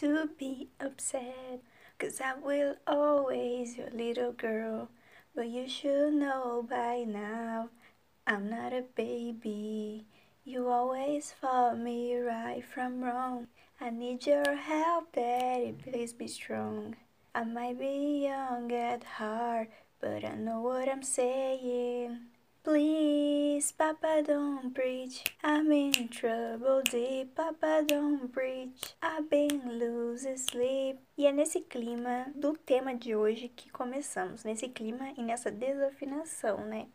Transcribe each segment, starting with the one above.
to be upset. Cause I will always your little girl. But you should know by now, I'm not a baby. You always fought me right from wrong. I need your help, Daddy, please be strong. I might be young at heart, but I know what I'm saying. Please, Papa, don't preach. I'm in trouble deep. Papa, don't preach. I've been losing sleep. E é nesse clima do tema de hoje que começamos. Nesse clima e nessa desafinação, né?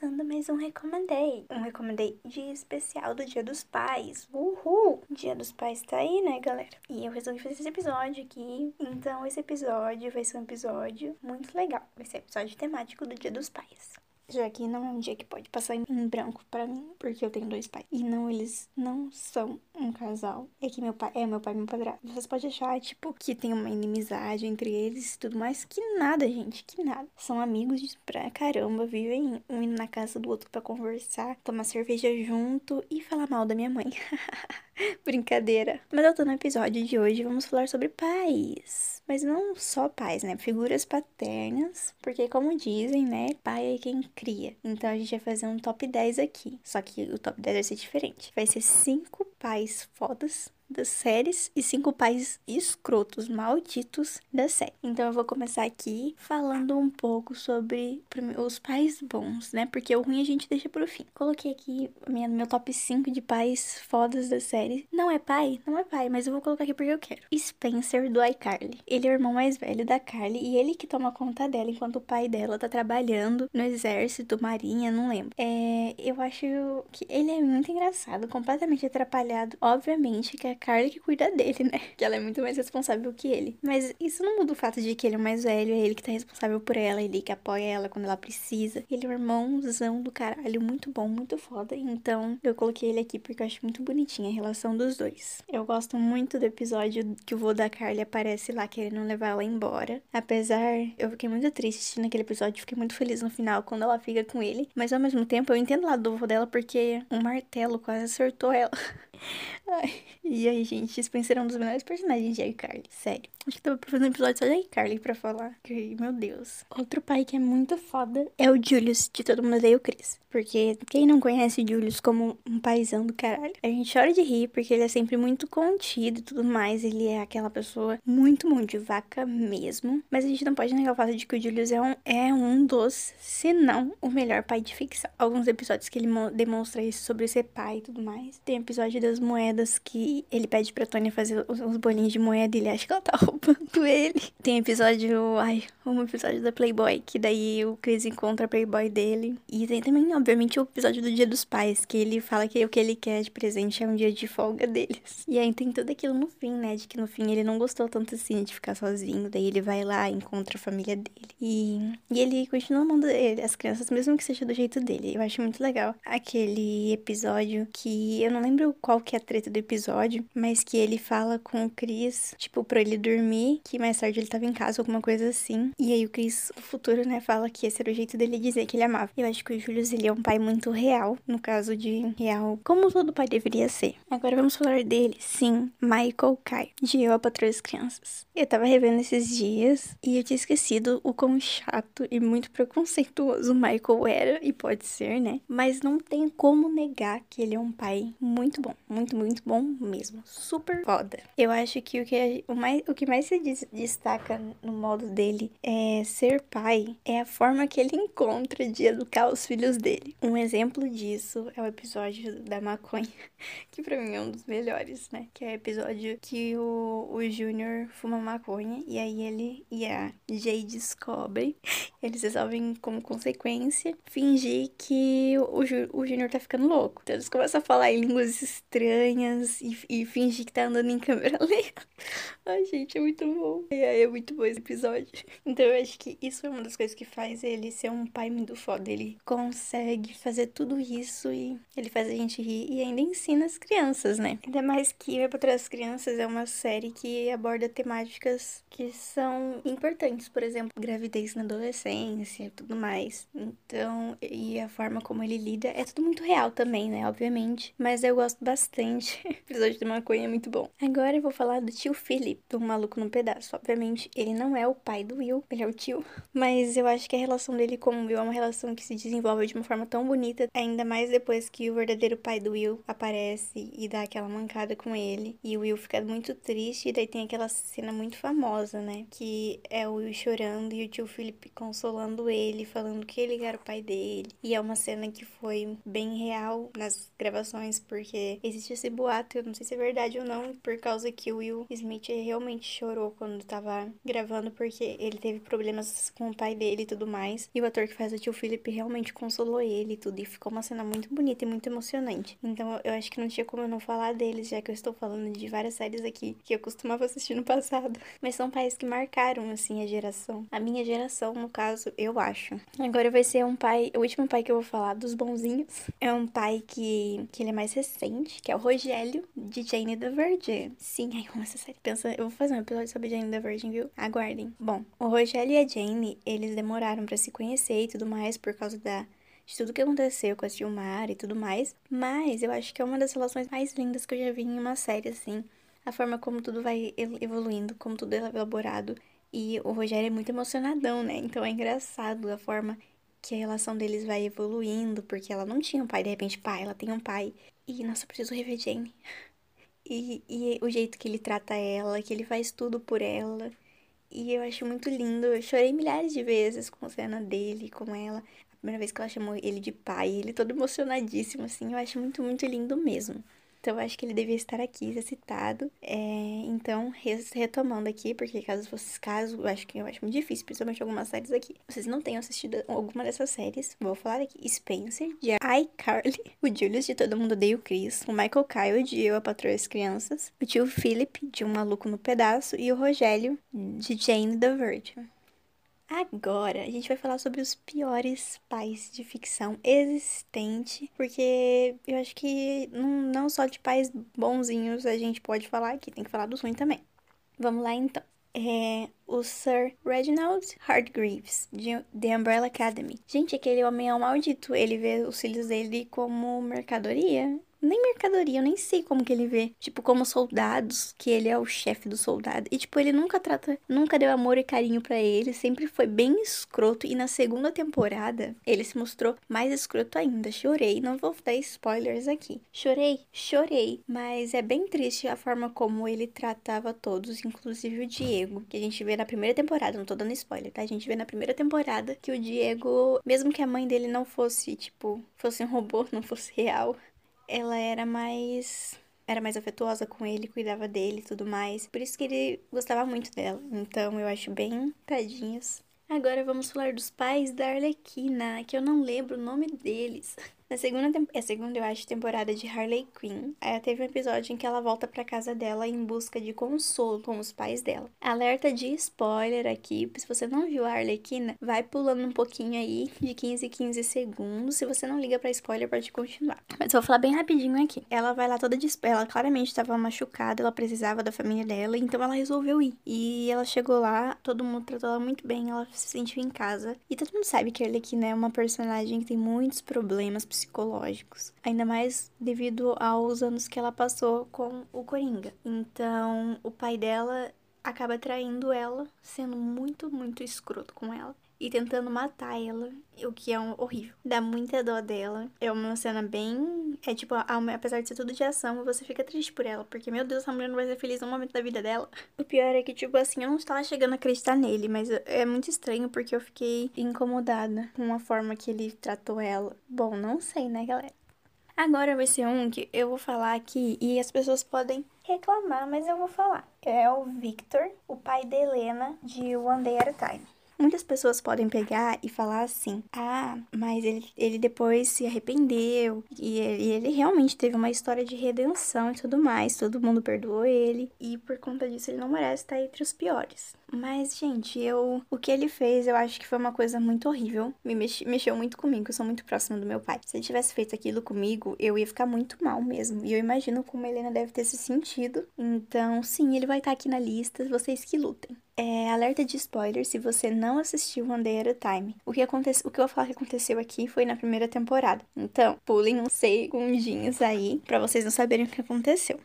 Começando mais um Recomendei. Um Recomendei de especial do Dia dos Pais. Uhul! Dia dos Pais tá aí, né, galera? E eu resolvi fazer esse episódio aqui. Então, esse episódio vai ser um episódio muito legal. Vai ser episódio temático do Dia dos Pais já que não é um dia que pode passar em branco para mim, porque eu tenho dois pais. E não, eles não são um casal. É que meu pai é meu pai e meu padrasto. Vocês podem achar, tipo, que tem uma inimizade entre eles e tudo mais. Que nada, gente, que nada. São amigos pra caramba, vivem um indo na casa do outro para conversar, tomar cerveja junto e falar mal da minha mãe. Brincadeira. Mas eu tô no episódio de hoje, vamos falar sobre pais. Mas não só pais, né? Figuras paternas. Porque, como dizem, né? Pai é quem cria. Então a gente vai fazer um top 10 aqui. Só que o top 10 vai ser diferente. Vai ser cinco pais fodas das séries e cinco pais escrotos, malditos da série. Então eu vou começar aqui falando um pouco sobre os pais bons, né? Porque o ruim a gente deixa pro fim. Coloquei aqui minha, meu top 5 de pais fodas da série. Não é pai? Não é pai, mas eu vou colocar aqui porque eu quero. Spencer do iCarly. Ele é o irmão mais velho da Carly e ele que toma conta dela enquanto o pai dela tá trabalhando no exército, marinha, não lembro. É, eu acho que ele é muito engraçado, completamente atrapalhado. Obviamente que a Carly que cuida dele, né? Que ela é muito mais responsável que ele. Mas isso não muda o fato de que ele é o mais velho, é ele que tá responsável por ela, ele que apoia ela quando ela precisa. Ele é um irmãozão do caralho, muito bom, muito foda. Então eu coloquei ele aqui porque eu acho muito bonitinha a relação dos dois. Eu gosto muito do episódio que o vô da Carly aparece lá querendo levar ela embora. Apesar, eu fiquei muito triste assistindo aquele episódio, fiquei muito feliz no final quando ela fica com ele. Mas ao mesmo tempo eu entendo lado do vô dela porque um martelo quase acertou ela. Ai, e aí, gente, Spencer é um dos melhores personagens de iCarly, sério. Acho que tava fazer um episódio só de iCarly pra falar. Que, meu Deus. Outro pai que é muito foda é o Julius, de Todo Mundo Odeia o Chris. Porque quem não conhece o Julius como um paizão do caralho, a gente chora de rir porque ele é sempre muito contido e tudo mais. Ele é aquela pessoa muito mão de vaca mesmo. Mas a gente não pode negar o fato de que o Julius é um, é um dos, se não, o melhor pai de ficção. Alguns episódios que ele demonstra isso sobre ser pai e tudo mais. Tem episódio das moedas que ele pede pra Tony fazer os bolinhos de moeda e ele acha que ela tá roubando ele. Tem episódio, ai, um episódio da Playboy, que daí o Chris encontra a Playboy dele. E tem também, obviamente, o episódio do Dia dos Pais, que ele fala que o que ele quer de presente é um dia de folga deles. E aí tem tudo aquilo no fim, né? De que no fim ele não gostou tanto assim de ficar sozinho. Daí ele vai lá, encontra a família dele. E, e ele continua amando ele, as crianças, mesmo que seja do jeito dele. Eu acho muito legal aquele episódio que eu não lembro qual que é a treta do episódio, mas que ele fala com o Chris, tipo, pra ele dormir, que mais tarde ele tava em casa, alguma coisa assim. E aí o Chris, no futuro, né, fala que esse era o jeito dele dizer que ele amava. Eu acho que o Julius, ele é um pai muito real, no caso de real, como todo pai deveria ser. Agora vamos falar dele, sim, Michael Kai, de Eu, a Patroa das Crianças. Eu tava revendo esses dias e eu tinha esquecido o quão chato e muito preconceituoso o Michael era, e pode ser, né? Mas não tem como negar que ele é um pai muito bom, muito, muito bom mesmo. Super foda. Eu acho que o que, o mais, o que mais se destaca no modo dele é ser pai, é a forma que ele encontra de educar os filhos dele. Um exemplo disso é o episódio da maconha, que pra mim é um dos melhores, né? Que é o episódio que o, o Júnior fuma maconha e aí ele e a Jay descobrem. Eles resolvem, como consequência, fingir que o, o Júnior tá ficando louco. Então eles começam a falar em línguas estranhas e, e fingir que tá andando em câmera lenta. Ai, gente, é muito bom. É, é muito bom esse episódio. Então eu acho que isso é uma das coisas que faz ele ser um pai muito foda. Ele consegue fazer tudo isso e ele faz a gente rir e ainda ensina as crianças, né? Ainda mais que Vai para Trás Crianças é uma série que aborda temáticas que são importantes, por exemplo, gravidez na adolescência e tudo mais. Então, e a forma como ele lida é tudo muito real também, né? Obviamente. Mas eu gosto bastante. o episódio de maconha é muito bom. Agora eu vou falar do tio Philip, do Maluco no Pedaço. Obviamente, ele não é o pai do Will, ele é o tio. Mas eu acho que a relação dele com o Will é uma relação que se desenvolve de uma forma tão bonita, ainda mais depois que o verdadeiro pai do Will aparece e dá aquela mancada com ele. E o Will fica muito triste, e daí tem aquela cena muito famosa, né? Que é o Will chorando e o tio Philip consolando ele, falando que ele era o pai dele. E é uma cena que foi bem real nas gravações, porque existe esse boato, eu não sei se é verdade ou não, por causa que o Will Smith realmente chorou quando tava gravando, porque ele teve problemas com o pai dele e tudo mais. E o ator que faz o tio Philip realmente consolou ele e tudo. E ficou uma cena muito bonita e muito emocionante. Então eu acho que não tinha como eu não falar deles, já que eu estou falando de várias séries aqui que eu costumava assistir no passado. Mas são pais que marcaram, assim, a geração. A minha geração, no caso, eu acho. Agora vai ser um pai, o último pai que eu vou falar, dos bonzinhos. É um pai que, que ele é mais recente, que é o Rogério, de Jane the Virgin. Sim, ai, como essa série pensa. Eu vou fazer um episódio sobre Jane the Virgin, viu? Aguardem. Bom, o Rogério e a Jane, eles demoraram para se conhecer e tudo mais por causa da de tudo que aconteceu com a Silmar e tudo mais. Mas eu acho que é uma das relações mais lindas que eu já vi em uma série, assim. A forma como tudo vai evoluindo, como tudo é elaborado. E o Rogério é muito emocionadão, né? Então é engraçado a forma que a relação deles vai evoluindo, porque ela não tinha um pai, de repente, pai, ela tem um pai. E, nossa, eu preciso rever Jane. E, e o jeito que ele trata ela, que ele faz tudo por ela. E eu acho muito lindo. Eu chorei milhares de vezes com a cena dele, com ela. A primeira vez que ela chamou ele de pai, ele todo emocionadíssimo, assim. Eu acho muito, muito lindo mesmo. Então, acho que ele devia estar aqui, ser citado. É, então, retomando aqui, porque caso fosse caso, eu acho que eu acho muito difícil, principalmente algumas séries aqui. Vocês não tenham assistido alguma dessas séries, vou falar aqui. Spencer, de iCarly, o Julius, de Todo Mundo Odeia o Chris, o Michael Kyle, de Eu, a Patroa e as Crianças, o tio Philip, de Um Maluco no Pedaço, e o Rogério, de Jane the Virgin. Agora a gente vai falar sobre os piores pais de ficção existente, porque eu acho que não, só de pais bonzinhos a gente pode falar aqui, tem que falar dos ruins também. Vamos lá então. É o Sir Reginald Hardgreaves, de The Umbrella Academy. Gente, aquele homem é um maldito. Ele vê os filhos dele como mercadoria nem mercadoria, eu nem sei como que ele vê. Tipo, como soldados, que ele é o chefe do soldado. E, tipo, ele nunca trata, nunca deu amor e carinho para ele, sempre foi bem escroto. E na segunda temporada, ele se mostrou mais escroto ainda. Chorei, não vou dar spoilers aqui. Chorei, chorei. Mas é bem triste a forma como ele tratava todos, inclusive o Diego, que a gente vê na primeira temporada. Não tô dando spoiler, tá? A gente vê na primeira temporada que o Diego, mesmo que a mãe dele não fosse, tipo, fosse um robô, não fosse real, ela era mais era mais afetuosa com ele, cuidava dele e tudo mais. Por isso que ele gostava muito dela. Então eu acho bem tadinhos. Agora vamos falar dos pais da Arlequina, que eu não lembro o nome deles. Na segunda, é segunda, eu acho, temporada de Harley Quinn, ela teve um episódio em que ela volta para casa dela em busca de consolo com os pais dela. Alerta de spoiler aqui, se você não viu a Arlequina, vai pulando um pouquinho aí, de 15 em 15 segundos. Se você não liga para spoiler, pode continuar. Mas vou falar bem rapidinho aqui. Ela vai lá toda de ela claramente estava machucada, ela precisava da família dela, então ela resolveu ir. E ela chegou lá, todo mundo tratou ela muito bem, ela se sentiu em casa. E todo mundo sabe que a Arlequina é uma personagem que tem muitos problemas psicológicos, ainda mais devido aos anos que ela passou com o Coringa. Então, o pai dela acaba traindo ela, sendo muito, muito escroto com ela e tentando matar ela, o que é um, horrível. Dá muita dó dela. É uma cena bem. É tipo, apesar de ser tudo de ação, você fica triste por ela, porque, meu Deus, essa mulher não vai ser feliz no momento da vida dela. O pior é que, tipo assim, eu não estava chegando a acreditar nele, mas é muito estranho porque eu fiquei incomodada com a forma que ele tratou ela. Bom, não sei, né, galera? Agora vai ser um que eu vou falar aqui e as pessoas podem reclamar, mas eu vou falar. É o Victor, o pai da Helena, de One Day at a Time. Muitas pessoas podem pegar e falar assim: ah, mas ele, ele depois se arrependeu e ele, ele realmente teve uma história de redenção e tudo mais, todo mundo perdoou ele e por conta disso ele não merece estar entre os piores. Mas, gente, eu. O que ele fez, eu acho que foi uma coisa muito horrível. Me mexe, mexeu muito comigo, eu sou muito próxima do meu pai. Se ele tivesse feito aquilo comigo, eu ia ficar muito mal mesmo. E eu imagino como a Helena deve ter se sentido. Então, sim, ele vai estar aqui na lista, vocês que lutem. É, alerta de spoiler se você não assistiu One Day at a Time. O que, acontece, o que eu vou falar que aconteceu aqui foi na primeira temporada. Então, pulem uns segundinhos aí para vocês não saberem o que aconteceu.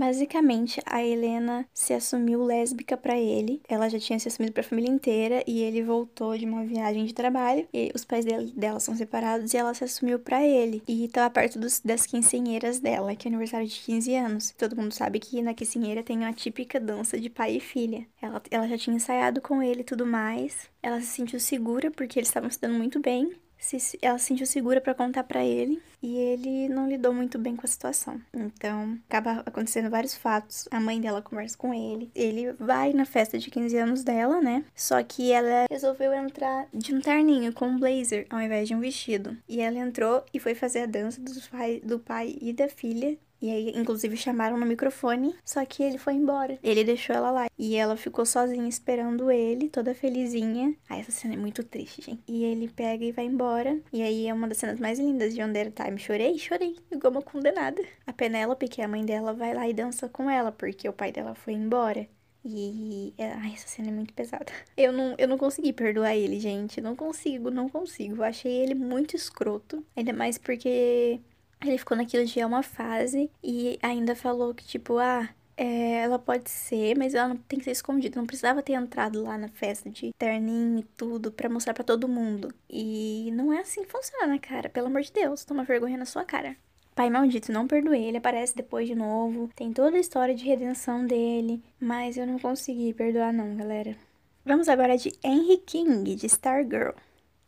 Basicamente, a Helena se assumiu lésbica para ele. Ela já tinha se assumido para a família inteira e ele voltou de uma viagem de trabalho. E os pais dela, dela são separados e ela se assumiu para ele. E estava perto dos, das quincenheiras dela, que é aniversário de 15 anos. Todo mundo sabe que na quincenheira tem a típica dança de pai e filha. Ela, ela já tinha ensaiado com ele e tudo mais. Ela se sentiu segura porque eles estavam se dando muito bem se, ela se sentiu segura para contar para ele e ele não lidou muito bem com a situação. Então, acaba acontecendo vários fatos. A mãe dela conversa com ele, ele vai na festa de 15 anos dela, né? Só que ela resolveu entrar de um terninho com um blazer ao invés de um vestido. E ela entrou e foi fazer a dança do pai, do pai e da filha e aí, inclusive, chamaram no microfone, só que ele foi embora. Ele deixou ela lá. E ela ficou sozinha esperando ele, toda felizinha. Ah, essa cena é muito triste, gente. E ele pega e vai embora. E aí é uma das cenas mais lindas de Under Time. Chorei, chorei, igual uma condenada. A Penélope, que é a mãe dela, vai lá e dança com ela, porque o pai dela foi embora. E. É, ai, essa cena é muito pesada. Eu não, eu não consegui perdoar ele, gente. Não consigo, não consigo. Eu achei ele muito escroto. Ainda mais porque ele ficou naquilo de é uma fase e ainda falou que, tipo, ah, é, ela pode ser, mas ela não tem que ser escondida. Não precisava ter entrado lá na festa de terninho e tudo para mostrar para todo mundo. E não é assim que funciona, cara. Pelo amor de Deus, toma vergonha na sua cara. Pai maldito, não perdoei, ele aparece depois de novo. Tem toda a história de redenção dele, mas eu não consegui perdoar não, galera. Vamos agora de Henry King, de Stargirl.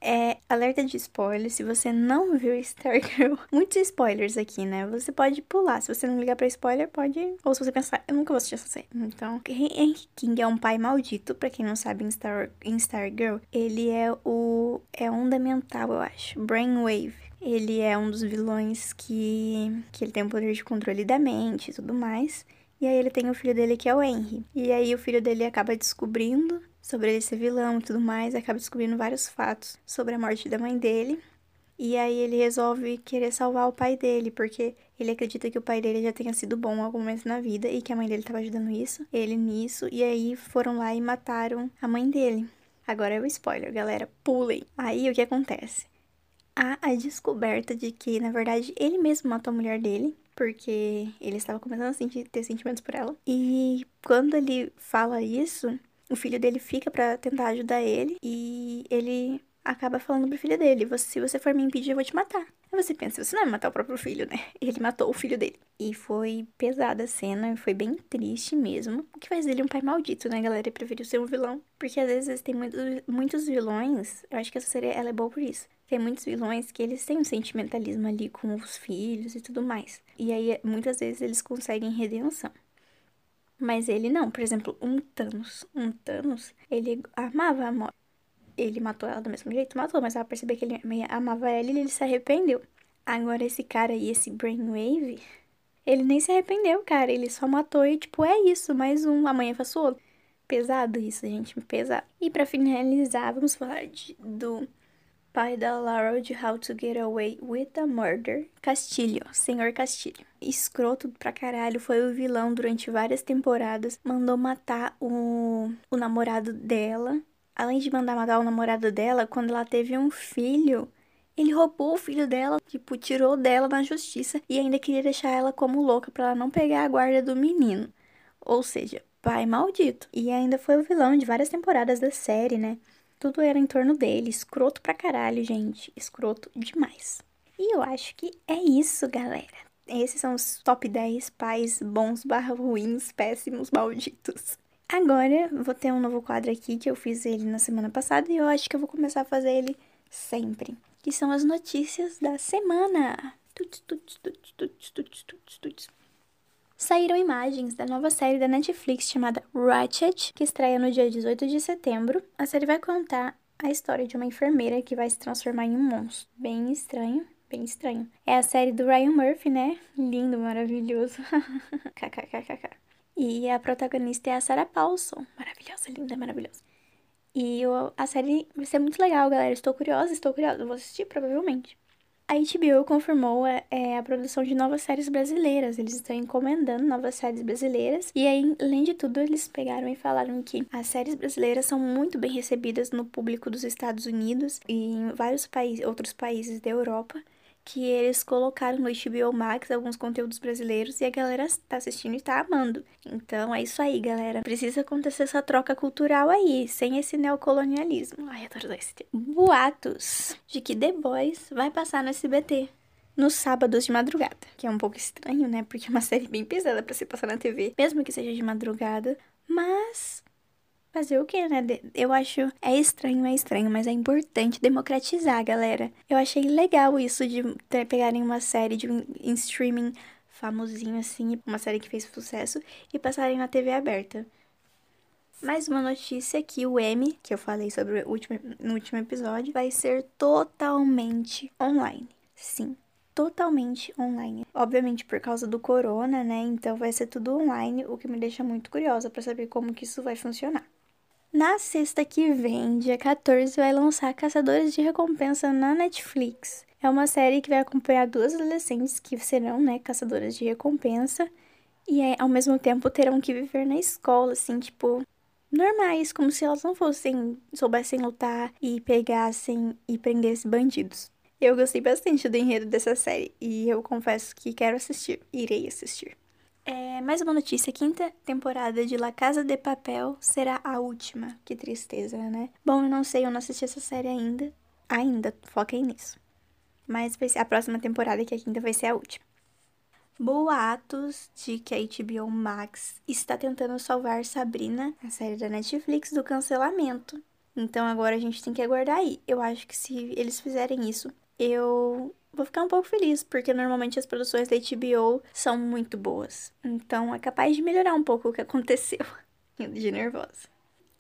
É alerta de spoiler. Se você não viu Stargirl, muitos spoilers aqui, né? Você pode pular. Se você não ligar pra spoiler, pode. Ou se você pensar, eu nunca vou assistir essa série. Então, Henry King é um pai maldito. Pra quem não sabe, em, Star, em Stargirl, ele é o. É onda mental, eu acho. Brainwave. Ele é um dos vilões que. que ele tem o poder de controle da mente e tudo mais. E aí ele tem o filho dele que é o Henry. E aí o filho dele acaba descobrindo sobre ele ser vilão e tudo mais, acaba descobrindo vários fatos sobre a morte da mãe dele. E aí ele resolve querer salvar o pai dele, porque ele acredita que o pai dele já tenha sido bom em algum momento na vida e que a mãe dele estava ajudando isso, ele nisso, e aí foram lá e mataram a mãe dele. Agora é o spoiler, galera, pulem. Aí o que acontece? Há a descoberta de que, na verdade, ele mesmo matou a mulher dele, porque ele estava começando a sentir, ter sentimentos por ela. E quando ele fala isso, o filho dele fica para tentar ajudar ele e ele acaba falando pro filho dele: se você for me impedir, eu vou te matar. Aí você pensa, você não vai matar o próprio filho, né? Ele matou o filho dele. E foi pesada a cena, foi bem triste mesmo. O que faz dele um pai maldito, né, galera? Ele preferiu ser um vilão. Porque às vezes tem muitos, muitos vilões, eu acho que essa série ela é boa por isso. Tem muitos vilões que eles têm um sentimentalismo ali com os filhos e tudo mais. E aí, muitas vezes, eles conseguem redenção. Mas ele não. Por exemplo, um Thanos. Um Thanos, ele amava a morte. Ele matou ela do mesmo jeito? Matou, mas ela percebeu que ele amava ela e ele se arrependeu. Agora, esse cara aí, esse Brainwave, ele nem se arrependeu, cara. Ele só matou e, tipo, é isso, mais um. Amanhã faço outro. Pesado isso, gente, pesado. E para finalizar, vamos falar de, do pai da Laurel de How to Get Away with a Murder, Castilho, Senhor Castilho. Escroto pra caralho, foi o vilão durante várias temporadas, mandou matar o, o namorado dela. Além de mandar matar o namorado dela, quando ela teve um filho, ele roubou o filho dela, tipo, tirou dela na justiça e ainda queria deixar ela como louca para ela não pegar a guarda do menino. Ou seja, pai maldito. E ainda foi o vilão de várias temporadas da série, né? Tudo era em torno dele. Escroto pra caralho, gente. Escroto demais. E eu acho que é isso, galera. Esses são os top 10 pais bons barra ruins, péssimos, malditos. Agora, vou ter um novo quadro aqui que eu fiz ele na semana passada e eu acho que eu vou começar a fazer ele sempre. Que são as notícias da semana. Tuts, tuts, tuts, tuts, tuts, tuts, tuts. Saíram imagens da nova série da Netflix chamada Ratchet, que estreia no dia 18 de setembro. A série vai contar a história de uma enfermeira que vai se transformar em um monstro. Bem estranho, bem estranho. É a série do Ryan Murphy, né? Lindo, maravilhoso. KKKKK. E a protagonista é a Sarah Paulson. Maravilhosa, linda, maravilhosa. E eu, a série vai ser muito legal, galera. Estou curiosa, estou curiosa. Vou assistir, provavelmente. A HBO confirmou é, é, a produção de novas séries brasileiras. Eles estão encomendando novas séries brasileiras. E aí, além de tudo, eles pegaram e falaram que as séries brasileiras são muito bem recebidas no público dos Estados Unidos e em vários países, outros países da Europa que eles colocaram no HBO Max alguns conteúdos brasileiros e a galera tá assistindo e tá amando. Então é isso aí, galera. Precisa acontecer essa troca cultural aí, sem esse neocolonialismo. Ai, adoro esse termo. Boatos de que The Boys vai passar no SBT nos sábados de madrugada, que é um pouco estranho, né? Porque é uma série bem pesada para se passar na TV, mesmo que seja de madrugada, mas Fazer o quê, né? Eu acho. É estranho, é estranho, mas é importante democratizar, galera. Eu achei legal isso de pegarem uma série de em streaming famosinho assim, uma série que fez sucesso, e passarem na TV aberta. Mais uma notícia que o M, que eu falei sobre último, no último episódio, vai ser totalmente online. Sim, totalmente online. Obviamente por causa do corona, né? Então vai ser tudo online, o que me deixa muito curiosa para saber como que isso vai funcionar. Na sexta que vem, dia 14, vai lançar Caçadores de Recompensa na Netflix. É uma série que vai acompanhar duas adolescentes que serão, né, caçadoras de recompensa e ao mesmo tempo terão que viver na escola, assim, tipo, normais, como se elas não fossem, soubessem lutar e pegassem e prendessem bandidos. Eu gostei bastante do enredo dessa série e eu confesso que quero assistir, irei assistir. É, mais uma notícia: quinta temporada de La Casa de Papel será a última. Que tristeza, né? Bom, eu não sei, eu não assisti essa série ainda. Ainda, foquei nisso. Mas vai ser a próxima temporada, que a quinta vai ser a última. Boatos de que a HBO Max está tentando salvar Sabrina, a série da Netflix, do cancelamento. Então agora a gente tem que aguardar aí. Eu acho que se eles fizerem isso, eu vou ficar um pouco feliz, porque normalmente as produções da HBO são muito boas. Então é capaz de melhorar um pouco o que aconteceu. de nervosa.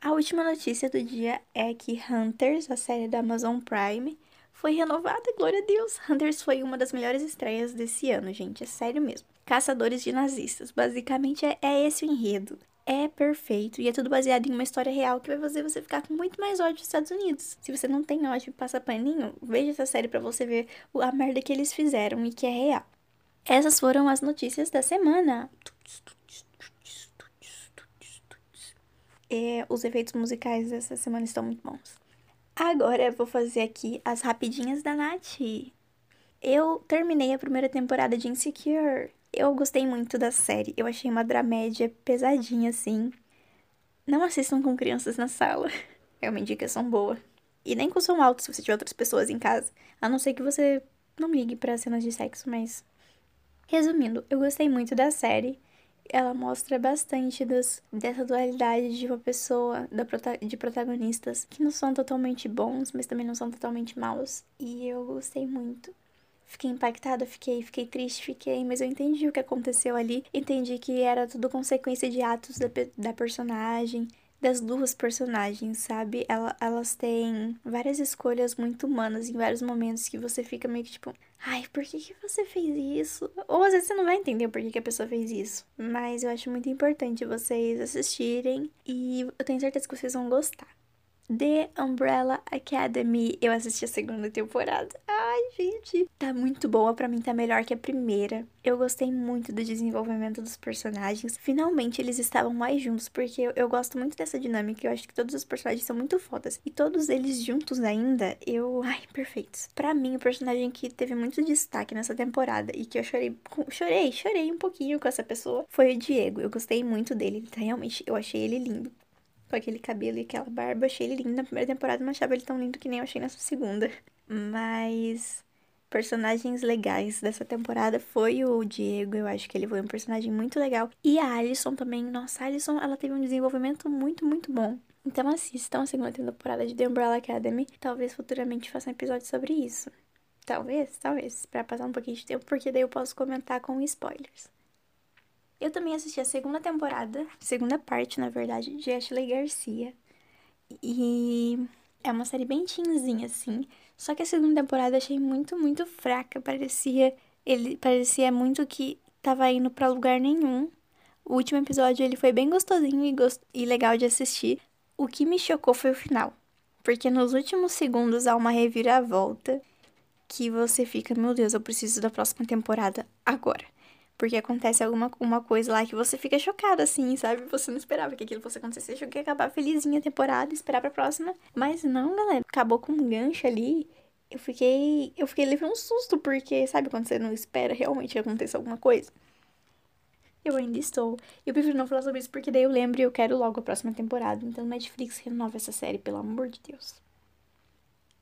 A última notícia do dia é que Hunters, a série da Amazon Prime, foi renovada, glória a Deus. Hunters foi uma das melhores estreias desse ano, gente, é sério mesmo. Caçadores de nazistas, basicamente é, é esse o enredo é perfeito e é tudo baseado em uma história real que vai fazer você ficar com muito mais ódio dos Estados Unidos. Se você não tem ódio e passa paninho, veja essa série para você ver a merda que eles fizeram e que é real. Essas foram as notícias da semana. É, os efeitos musicais dessa semana estão muito bons. Agora eu vou fazer aqui as rapidinhas da Nath. Eu terminei a primeira temporada de Insecure. Eu gostei muito da série. Eu achei uma dramédia pesadinha, assim. Não assistam com crianças na sala. É uma indicação boa. E nem com som alto se você tiver outras pessoas em casa. A não ser que você não ligue para cenas de sexo, mas. Resumindo, eu gostei muito da série. Ela mostra bastante dessa dualidade de uma pessoa, da, de protagonistas que não são totalmente bons, mas também não são totalmente maus. E eu gostei muito. Fiquei impactada, fiquei, fiquei triste, fiquei, mas eu entendi o que aconteceu ali. Entendi que era tudo consequência de atos da, da personagem, das duas personagens, sabe? Ela, elas têm várias escolhas muito humanas em vários momentos que você fica meio que tipo, ai, por que, que você fez isso? Ou às vezes você não vai entender por que, que a pessoa fez isso. Mas eu acho muito importante vocês assistirem e eu tenho certeza que vocês vão gostar. The Umbrella Academy. Eu assisti a segunda temporada. Ai, gente, tá muito boa. Para mim tá melhor que a primeira. Eu gostei muito do desenvolvimento dos personagens. Finalmente eles estavam mais juntos, porque eu, gosto muito dessa dinâmica. Eu acho que todos os personagens são muito fodas. E todos eles juntos ainda, eu. Ai, perfeitos. Para mim, o personagem que teve muito destaque nessa temporada e que eu chorei. Chorei, chorei um pouquinho com essa pessoa foi o Diego. Eu gostei muito dele. Realmente, eu achei ele lindo com aquele cabelo e aquela barba. Achei ele lindo na primeira temporada, não achava ele tão lindo que nem eu achei nessa segunda. Mas personagens legais dessa temporada foi o Diego, eu acho que ele foi um personagem muito legal. E a Alison também, nossa, a Alison, ela teve um desenvolvimento muito, muito bom. Então assistam a segunda temporada de The Umbrella Academy. Talvez futuramente faça um episódio sobre isso. Talvez, talvez, para passar um pouquinho de tempo, porque daí eu posso comentar com spoilers. Eu também assisti a segunda temporada, segunda parte, na verdade, de Ashley Garcia. E é uma série bem teenzinha, assim. Só que a segunda temporada achei muito, muito fraca. Parecia. Ele parecia muito que tava indo para lugar nenhum. O último episódio ele foi bem gostosinho e, gost... e legal de assistir. O que me chocou foi o final. Porque nos últimos segundos há uma reviravolta que você fica, meu Deus, eu preciso da próxima temporada agora. Porque acontece alguma uma coisa lá que você fica chocada, assim, sabe? Você não esperava que aquilo fosse acontecer. Achou que ia acabar felizinha a temporada, esperar pra próxima. Mas não, galera. Acabou com um gancho ali. Eu fiquei. Eu fiquei levando um susto, porque, sabe quando você não espera realmente que aconteça alguma coisa? Eu ainda estou. Eu prefiro não falar sobre isso, porque daí eu lembro e eu quero logo a próxima temporada. Então, Netflix renova essa série, pelo amor de Deus.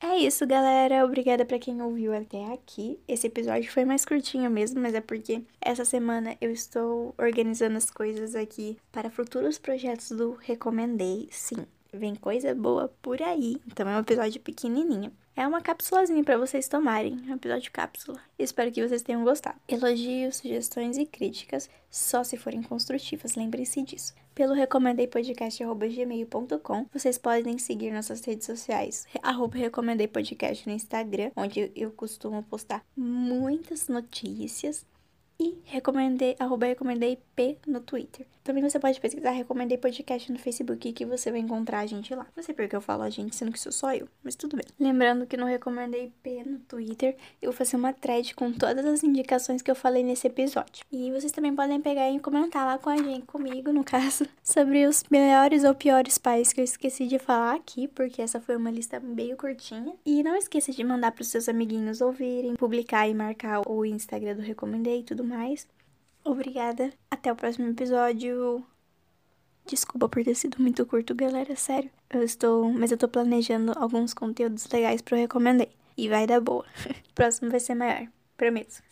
É isso, galera. Obrigada para quem ouviu até aqui. Esse episódio foi mais curtinho mesmo, mas é porque essa semana eu estou organizando as coisas aqui para futuros projetos do Recomendei. Sim, vem coisa boa por aí. Então é um episódio pequenininho. É uma cápsulazinha para vocês tomarem, um episódio cápsula. Espero que vocês tenham gostado. Elogios, sugestões e críticas, só se forem construtivas, lembrem-se disso. Pelo recomendeipodcast.gmail.com, vocês podem seguir nossas redes sociais, arroba recomendeipodcast no Instagram, onde eu costumo postar muitas notícias e recomendei, arroba no Twitter. Também você pode pesquisar Recomendei Podcast no Facebook que você vai encontrar a gente lá. Não sei porque eu falo a gente, sendo que sou só eu, mas tudo bem. Lembrando que no Recomendei P no Twitter, eu vou fazer uma thread com todas as indicações que eu falei nesse episódio. E vocês também podem pegar e comentar lá com a gente, comigo no caso, sobre os melhores ou piores pais que eu esqueci de falar aqui, porque essa foi uma lista meio curtinha. E não esqueça de mandar para os seus amiguinhos ouvirem, publicar e marcar o Instagram do Recomendei e tudo mais. Obrigada. Até o próximo episódio. Desculpa por ter sido muito curto, galera, sério. Eu estou, mas eu tô planejando alguns conteúdos legais para eu recomendei e vai dar boa. o próximo vai ser maior, prometo.